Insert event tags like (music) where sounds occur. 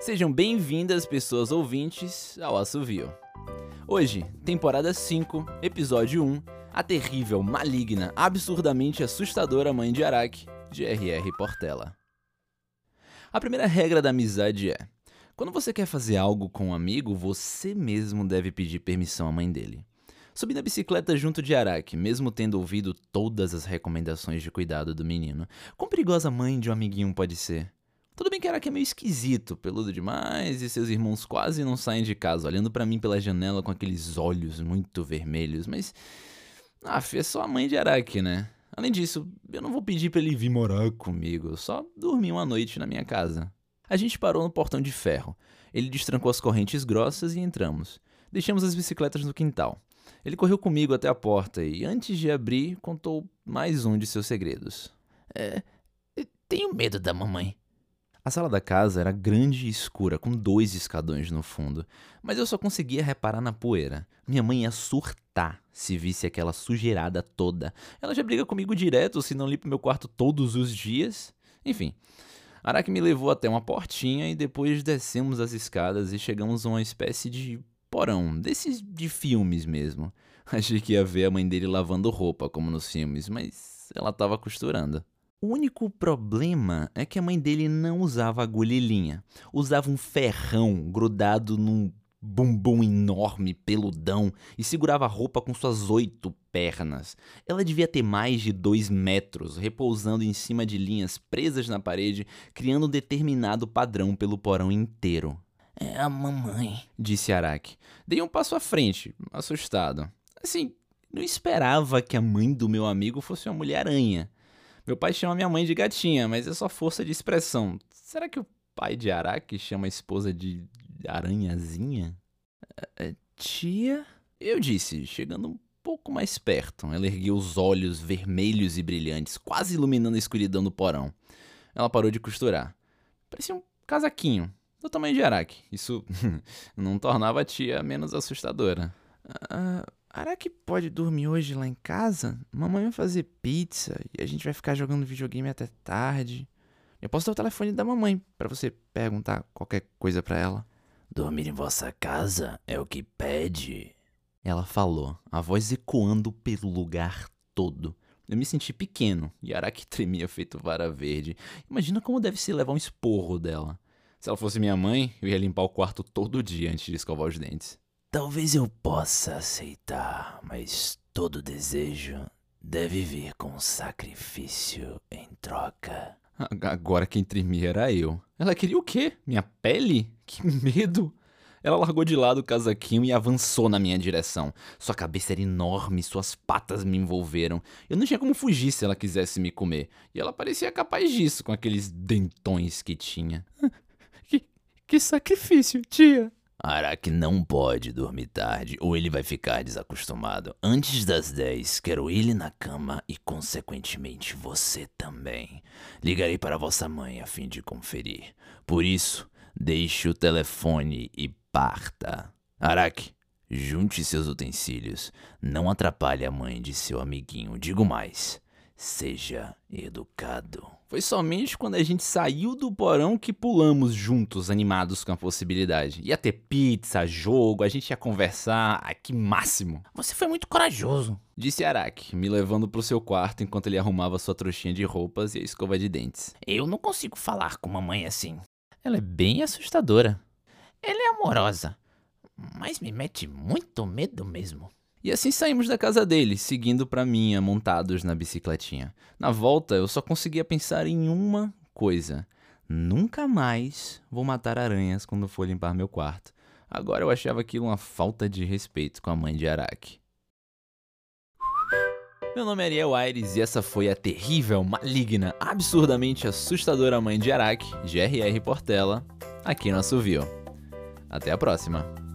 Sejam bem-vindas, pessoas ouvintes, ao Assovio. Hoje, temporada 5, episódio 1, a terrível, maligna, absurdamente assustadora mãe de Araki, de R.R. Portela. A primeira regra da amizade é: quando você quer fazer algo com um amigo, você mesmo deve pedir permissão à mãe dele. Subi na bicicleta junto de Araki, mesmo tendo ouvido todas as recomendações de cuidado do menino. Quão perigosa mãe de um amiguinho pode ser? Tudo bem que Araki é meio esquisito, peludo demais, e seus irmãos quase não saem de casa, olhando para mim pela janela com aqueles olhos muito vermelhos, mas. Ah, é só a mãe de Araki, né? Além disso, eu não vou pedir para ele vir morar comigo, só dormir uma noite na minha casa. A gente parou no portão de ferro. Ele destrancou as correntes grossas e entramos. Deixamos as bicicletas no quintal. Ele correu comigo até a porta e, antes de abrir, contou mais um de seus segredos. É. Tenho medo da mamãe. A sala da casa era grande e escura, com dois escadões no fundo, mas eu só conseguia reparar na poeira. Minha mãe ia surtar se visse aquela sujeirada toda. Ela já briga comigo direto se não limpa meu quarto todos os dias. Enfim, Araki me levou até uma portinha e depois descemos as escadas e chegamos a uma espécie de porão, desses de filmes mesmo. (laughs) Achei que ia ver a mãe dele lavando roupa, como nos filmes, mas ela estava costurando. O único problema é que a mãe dele não usava agulha e linha. Usava um ferrão grudado num bumbum enorme, peludão, e segurava a roupa com suas oito pernas. Ela devia ter mais de dois metros, repousando em cima de linhas presas na parede, criando um determinado padrão pelo porão inteiro. É a mamãe, disse Araki. Dei um passo à frente, assustado. Assim, não esperava que a mãe do meu amigo fosse uma mulher-aranha. Meu pai chama minha mãe de gatinha, mas é só força de expressão. Será que o pai de Araki chama a esposa de aranhazinha? É, tia? Eu disse, chegando um pouco mais perto. Ela ergueu os olhos vermelhos e brilhantes, quase iluminando a escuridão do porão. Ela parou de costurar. Parecia um casaquinho, do tamanho de Araki. Isso (laughs) não tornava a tia menos assustadora. Uh, Araki pode dormir hoje lá em casa? Mamãe vai fazer pizza e a gente vai ficar jogando videogame até tarde. Eu posso dar o telefone da mamãe para você perguntar qualquer coisa para ela. Dormir em vossa casa é o que pede. Ela falou, a voz ecoando pelo lugar todo. Eu me senti pequeno e Araki tremia feito vara verde. Imagina como deve ser levar um esporro dela. Se ela fosse minha mãe, eu ia limpar o quarto todo dia antes de escovar os dentes. Talvez eu possa aceitar, mas todo desejo deve vir com sacrifício em troca. Agora quem tremia era eu. Ela queria o quê? Minha pele? Que medo! Ela largou de lado o casaquinho e avançou na minha direção. Sua cabeça era enorme, suas patas me envolveram. Eu não tinha como fugir se ela quisesse me comer. E ela parecia capaz disso, com aqueles dentões que tinha. (laughs) Que, que sacrifício, tia! Araki não pode dormir tarde ou ele vai ficar desacostumado. Antes das 10, quero ele na cama e, consequentemente, você também. Ligarei para vossa mãe a fim de conferir. Por isso, deixe o telefone e parta. Araki, junte seus utensílios. Não atrapalhe a mãe de seu amiguinho. Digo mais, seja educado. Foi somente quando a gente saiu do porão que pulamos juntos, animados com a possibilidade. Ia ter pizza, jogo, a gente ia conversar. Ah, que máximo! Você foi muito corajoso, disse Araki, me levando pro seu quarto enquanto ele arrumava sua trouxinha de roupas e a escova de dentes. Eu não consigo falar com mamãe assim. Ela é bem assustadora. Ela é amorosa, mas me mete muito medo mesmo. E assim saímos da casa dele, seguindo para minha, montados na bicicletinha. Na volta, eu só conseguia pensar em uma coisa: nunca mais vou matar aranhas quando for limpar meu quarto. Agora eu achava aquilo uma falta de respeito com a mãe de Araki. Meu nome é Ariel Aires e essa foi a terrível, maligna, absurdamente assustadora mãe de Araki, GRR Portela, aqui no Assovio. Até a próxima!